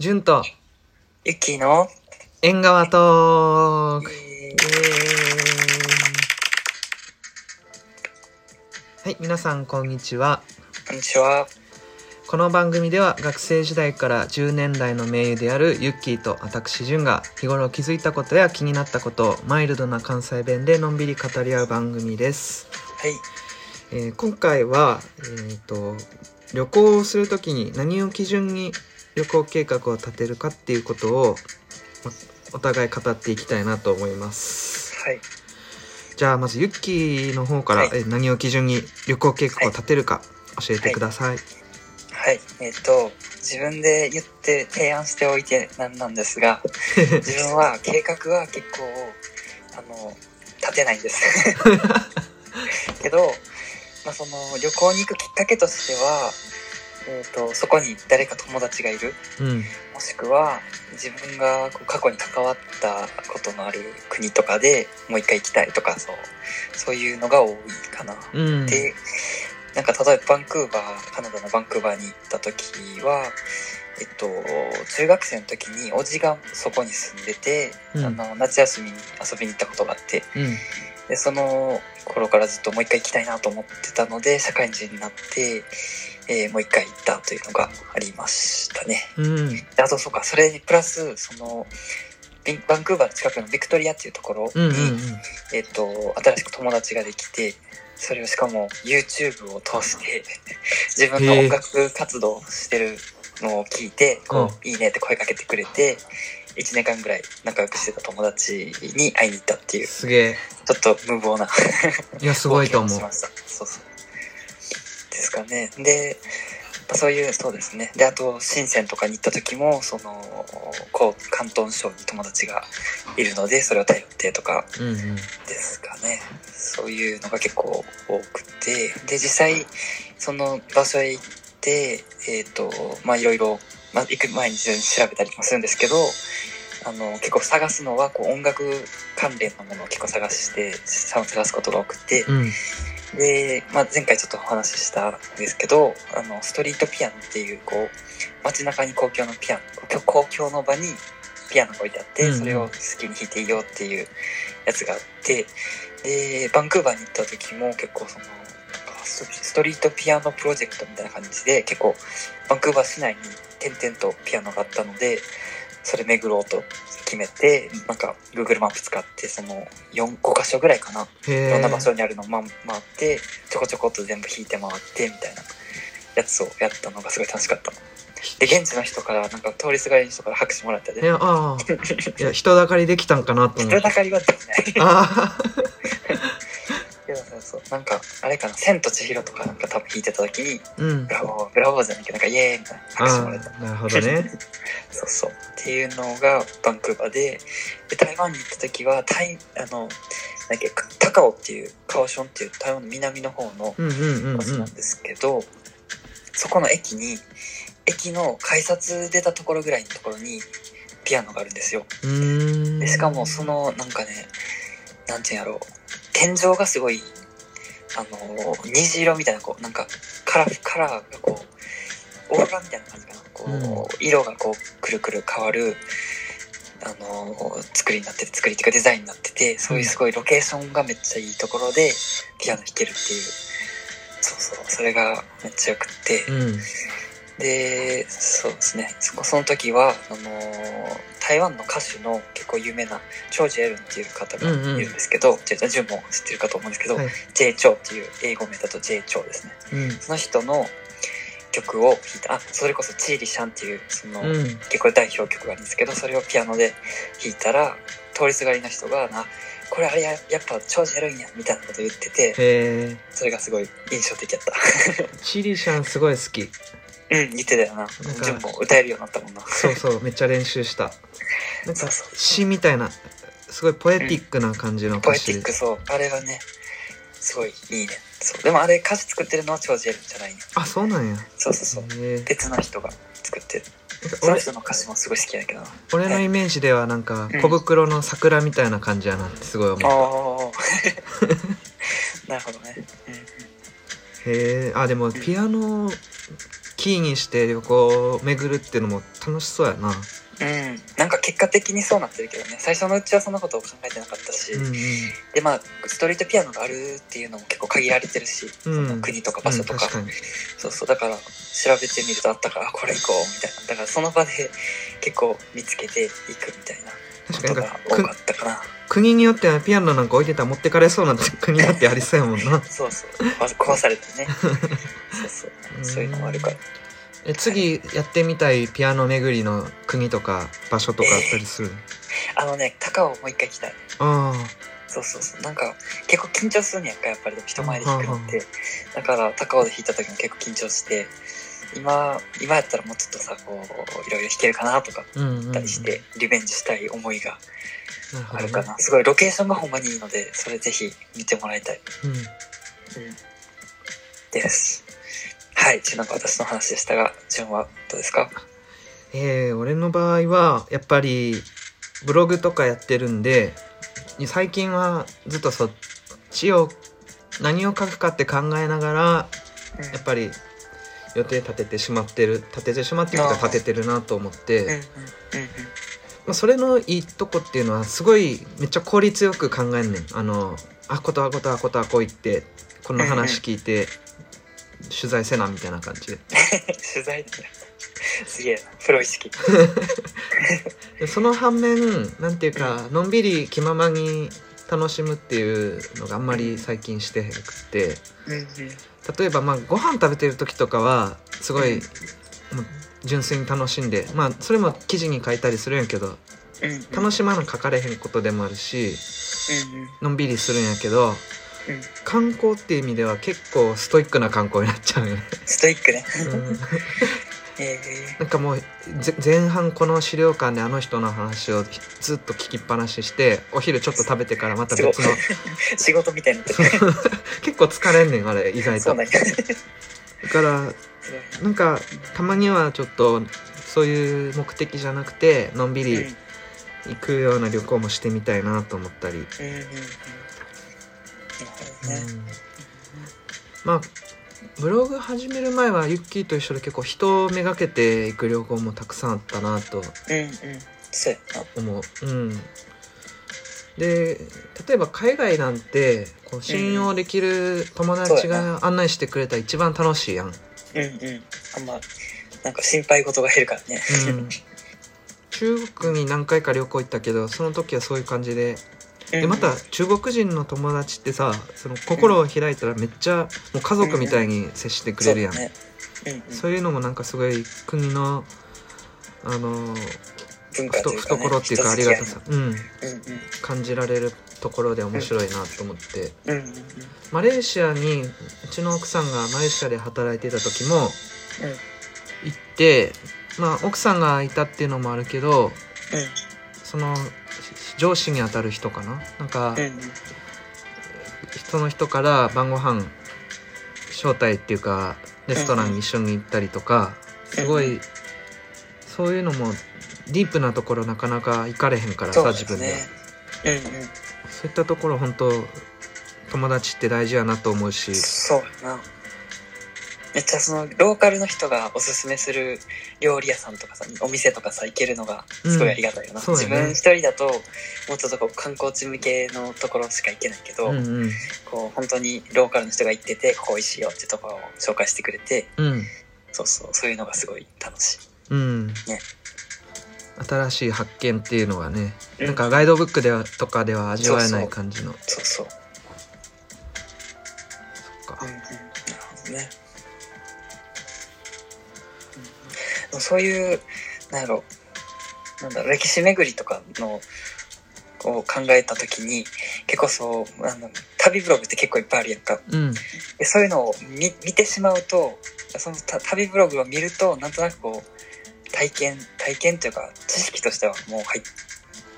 純とゆっきーの、縁側トークはい、皆さんこんにちは。ーこんにちは。この番組では学生時代から10年来の盟友であるユッキーと私純が日頃気づいたことや気になったことをマイルドな関西弁でのんびり語り合う番組です。はい。えー今回は、えー、と旅行をするときに何を基準に旅行計画を立てるかっていうことをまお互い語っていきたいなと思いますはい。じゃあまずユッキーの方から、はいえー何を基準に旅行計画を立てるか教えてください、はい。えっ、と、自分で言って提案しておいてなんなんですが、自分は計画は結構、あの、立てないんです。けど、まあ、その旅行に行くきっかけとしては、えっ、と、そこに誰か友達がいる。うん。もしくは自分がこう過去に関わったことのある国とかでもう一回行きたいとかそうそういうのが多いかな。うん。でなんか例えばバンクーバーカナダのバンクーバーに行った時はえっと中学生の時におじがそこに住んでて、うん。あの夏休みに遊びに行ったことがあって。うん。でその頃からずっともう一回行きたいなと思ってたので社会人になって、えーもう一回行ったというのがありましたね。うん。であとそうかそれにプラスそのバンクーバーの近くのビクトリアっていうところに、うんうんえっと新しく友達ができてそれをしかも YouTube を通して 自分の音楽活動してるのを聞いてこう、いいねって声かけてくれて1年間ぐらい仲良くしてた友達に会いに行ったっていうちすげえ。ょっと無謀ないやすごいと思う。冒険をしました。そうそうですかね。でそういうそうですね。であと深センとかに行った時もそのこう広東省に友達がいるのでそれを頼ってとかうんうんですかね。そういうのが結構多くて。で実際その場所へ行ってえっ、とまあいろいろ、まあ、行く前に調べたりもするんですけどあの結構探すのはこう音楽関連のものを結構探して探すことが多くてうで、まあ、前回ちょっとお話ししたんですけどあのストリートピアノっていうこう街中に公共のピアノ公共の場にピアノが置いてあって、それを好きに弾いていいよっていうやつがあってでバンクーバーに行った時も結構そのスストリートピアノプロジェクトみたいな感じで結構バンクーバー市内に点々とピアノがあったのでそれ巡ろうと決めてなんか Google マップ使ってその45箇所ぐらいかな。いろんな場所にあるのをま回ってちょこちょこっと全部弾いて回ってみたいなやつをやったのがすごい楽しかったで現地の人からなんか通りすがりの人から拍手もらったで。いやああいや人だかりできたんかなと思って。人だかりはできない。ああそうなんかあれかな「千と千尋」とかなんか多分弾いてた時にうん。ブラボーブラボーじゃないけどなんかイエーイみたいな拍手もらえたなるほどね。そうそう。っていうのがバンクーバーでで台湾に行った時は台あのなんだっけ高雄っていうカオションっていう台湾の南の方のうんうんうん場所うんなんですけど、そこの駅に駅の改札出たところぐらいのところにピアノがあるんですよ。でしかもそのなんかねなんていうんやろう天井がすごいあの虹色みたいなこうなんかカラフカラーがこうオーロラみたいな感じかな。こう、色がこうくるくる変わるあの作りになってて作りっていうかデザインになっててそういうすごいロケーションがめっちゃいいところでピアノ弾けるっていうそうそうそれがめっちゃよくって、うん。でそうですね。その時はあのー台湾の歌手の結構有名なチョウ・ジェルンっていう方がいるんですけど、ジェジュンも知ってるかと思うんですけど、はい。J チョウっていう英語名だと J チョウですね。うん。その人の曲を弾いたあそれこそチーリシャンっていうその、うん。結構代表曲があるんですけどそれをピアノで弾いたら通りすがりの人が「なこれあれややっぱチョウ・ジェルンや」みたいなこと言っててそれがすごい印象的やった。チリシャンすごい好きうん言ってたよな。かジュンも歌えるようになったもんな。そうそうめっちゃ練習した。なんか詩みたいなすごいポエティックな感じの歌詞。ポエティックそう。あれはねすごいいいね。そう。でもあれ歌詞作ってるのはチョウ・ジェルンじゃないね。あそうなんや。そうそうそう。へえ。別の人が作ってる。その人の歌詞もすごい好きやけど。な俺のイメージではなんかうん。小袋の桜みたいな感じやなってすごい思あう。あ なるほどね、うんうん。へえ。あでもピアノ聞キーにして旅行を巡るっていうのも楽しそうやな。うん。なんか結果的にそうなってるけどね。最初のうちはそんなことを考えてなかったし、うんうん。でまあストリートピアノがあるっていうのも結構限られてるし、うん。その国とか場所とか,、うんそうそうだから調べてみるとあったからあこれ行こうみたいなだからその場で結構見つけていくみたいな確かになんか多かったかな。国によってはピアノなんか置いてたら持ってかれそうな 国だってありそうやもんな。そうそう。壊されてね。そうそう。そういうのもあるから。え次やってみたいピアノ巡りの国とか場所とかあったりする、あのね高尾もう一回行きたい。あそうそうそう。なんか結構緊張するんやんかやっぱり人前で弾くのって。だから高尾で弾いた時も結構緊張して今今やったらもうちょっとさこういろいろ弾けるかなとかったりしてリベンジしたい思いがあるかな、すごいロケーションがほんまにいいのでそれぜひ見てもらいたい、うん。うん、です。はいちなんか私の話でしたが順はどうですか？えー、俺の場合はやっぱりブログとかやってるんで最近はずっとそっちを何を書くかって考えながらやっぱり予定立ててしまってる立ててしまってるとか立ててるなと思って、まあ、それのいいとこっていうのはすごいめっちゃ効率よく考えんねん。あのあことあことあことあこいってこの話聞いて取材せなみたいな感じ。で 取材すげえな。プロ意識。でその反面なんていうかのんびり気ままに楽しむっていうのがあんまり最近してへんくって例えばまあご飯食べてる時とかはすごい純粋に楽しんでまあそれも記事に書いたりするんやけど楽しまな書かれへんことでもあるしのんびりするんやけどうん。観光っていう意味では結構ストイックな観光になっちゃうよね、ストイックねなんかもうぜ前半この資料館であの人の話をずっと聞きっぱなししてお昼ちょっと食べてからまた別のー、仕事みたいにな結構疲れんねんあれ意外と。だからなんかたまにはちょっとそういう目的じゃなくてのんびうん。り行くような旅行もしてみたいなと思ったり、うん。まあブログ始める前はユッキーと一緒で結構人をめがけて行く旅行もたくさんあったなとうんうん。そうやな。思う。うん、で例えば海外なんてこう信用できる友達が案内してくれたら一番楽しいやん。うんうん。あんまなんか心配事が減るからね。うん、中国に何回か旅行行ったけどその時はそういう感じででまた中国人の友達ってさその心を開いたらめっちゃもう家族みたいに接してくれるやん、そういうのもなんかすごい国のあの文化というか、ね、懐っていうかありがたさ、うん、人付き合いの感じられるところで面白いなと思って、うんうん。うんうんマレーシアにうちの奥さんがマレーシアで働いてた時も行ってまあ奥さんがいたっていうのもあるけどその上司にあたる人かな？なんかうんうんうんその人から晩ご飯招待っていうかレストランに一緒に行ったりとかすごいそういうのもディープなところなかなか行かれへんからさそう自分で。うんうんそういったところ本当友達って大事やなと思うし。そうやなめっちゃそのローカルの人がおすすめする料理屋さんとかさお店とかさ行けるのがすごいありがたいよな、うんね。自分一人だともうちょっとこう観光地向けのところしか行けないけど、うんうん。こう本当にローカルの人が行っててここ美味しいよってところを紹介してくれてうん。そうそうそういうのがすごい楽しい。うん。ね。新しい発見っていうのはね、うん。なんかガイドブックではとかでは味わえなそうそう。い感じのそうそう。そっか。うんうん、なるほどね。そういう、なんだろう、なんだろう、歴史巡りとかの、を考えたときに、結構そう、あの、旅ブログって結構いっぱいあるやんか。うんでそういうのを見見てしまうと、そのた旅ブログを見ると、なんとなくこう、体験、体験というか、知識としてはもう入っ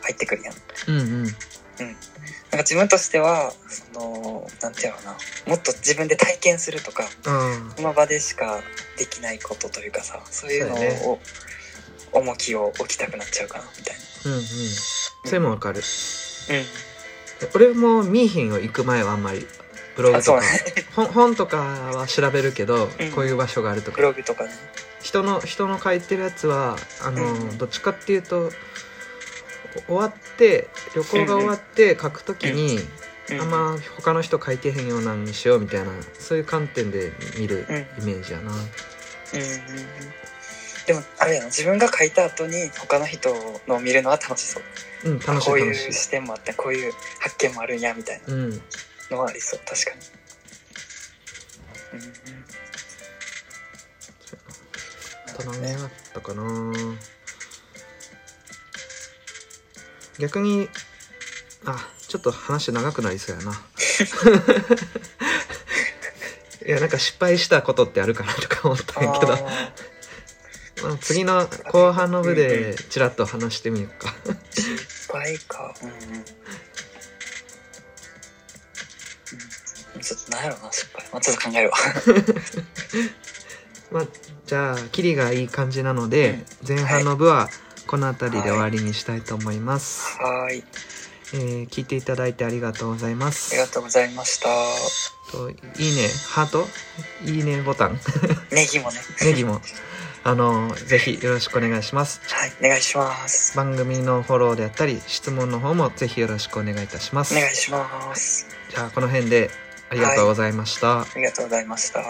入ってくるやん。うんうんなんか自分としては、その、なんていうのかな、もっと自分で体験するとか、あその場でしかできないことというかさ、そういうのそうやね。を、重きを置きたくなっちゃうかな、みたいうんうん。それもわかる。な。うん。俺も見いひんよ行く前はあんまりブブログとかね。本本とかは調べるけど、うん。こういう場所があるとブかログとかね。人の人の書いてるやつはあの、うん。どっちかっていうとお終わって旅行が終わって書くときに、うん。あんま他の人書いてへんようなんにしようみたいなそういう観点で見るうん。イメージやな、うんうんうん。でもあれやな自分が書いた後に他の人のを見るのは楽しそう。うん、楽しこういう視点もあってこういう発見もあるんやみたいな。うん。のはありそう確かに。うんうん。あと何があったかな逆にあちょっと話長くなりそうやな。いやなんか失敗したことってあるかなとか思ったんやけど。あ まあ、次の後半の部でちらっと話してみようか。ー失敗か。うんちょっと何やろうな失敗、まあ、ちょっと考えるわ。まあじゃあキリがいい感じなので、前半の部はこの辺りで終わりにしたいと思います、はーい。えー聞いていただいてありがとうございます。ありがとうございました。といいね。ハート？いいねボタン。ネギもね。ネギも。あのぜひよろしくお願いします。はいお願いします。番組のフォローであったり質問の方もぜひよろしくお願いいたします。お願いします。じゃあこの辺でありがとうございました、ありがとうございました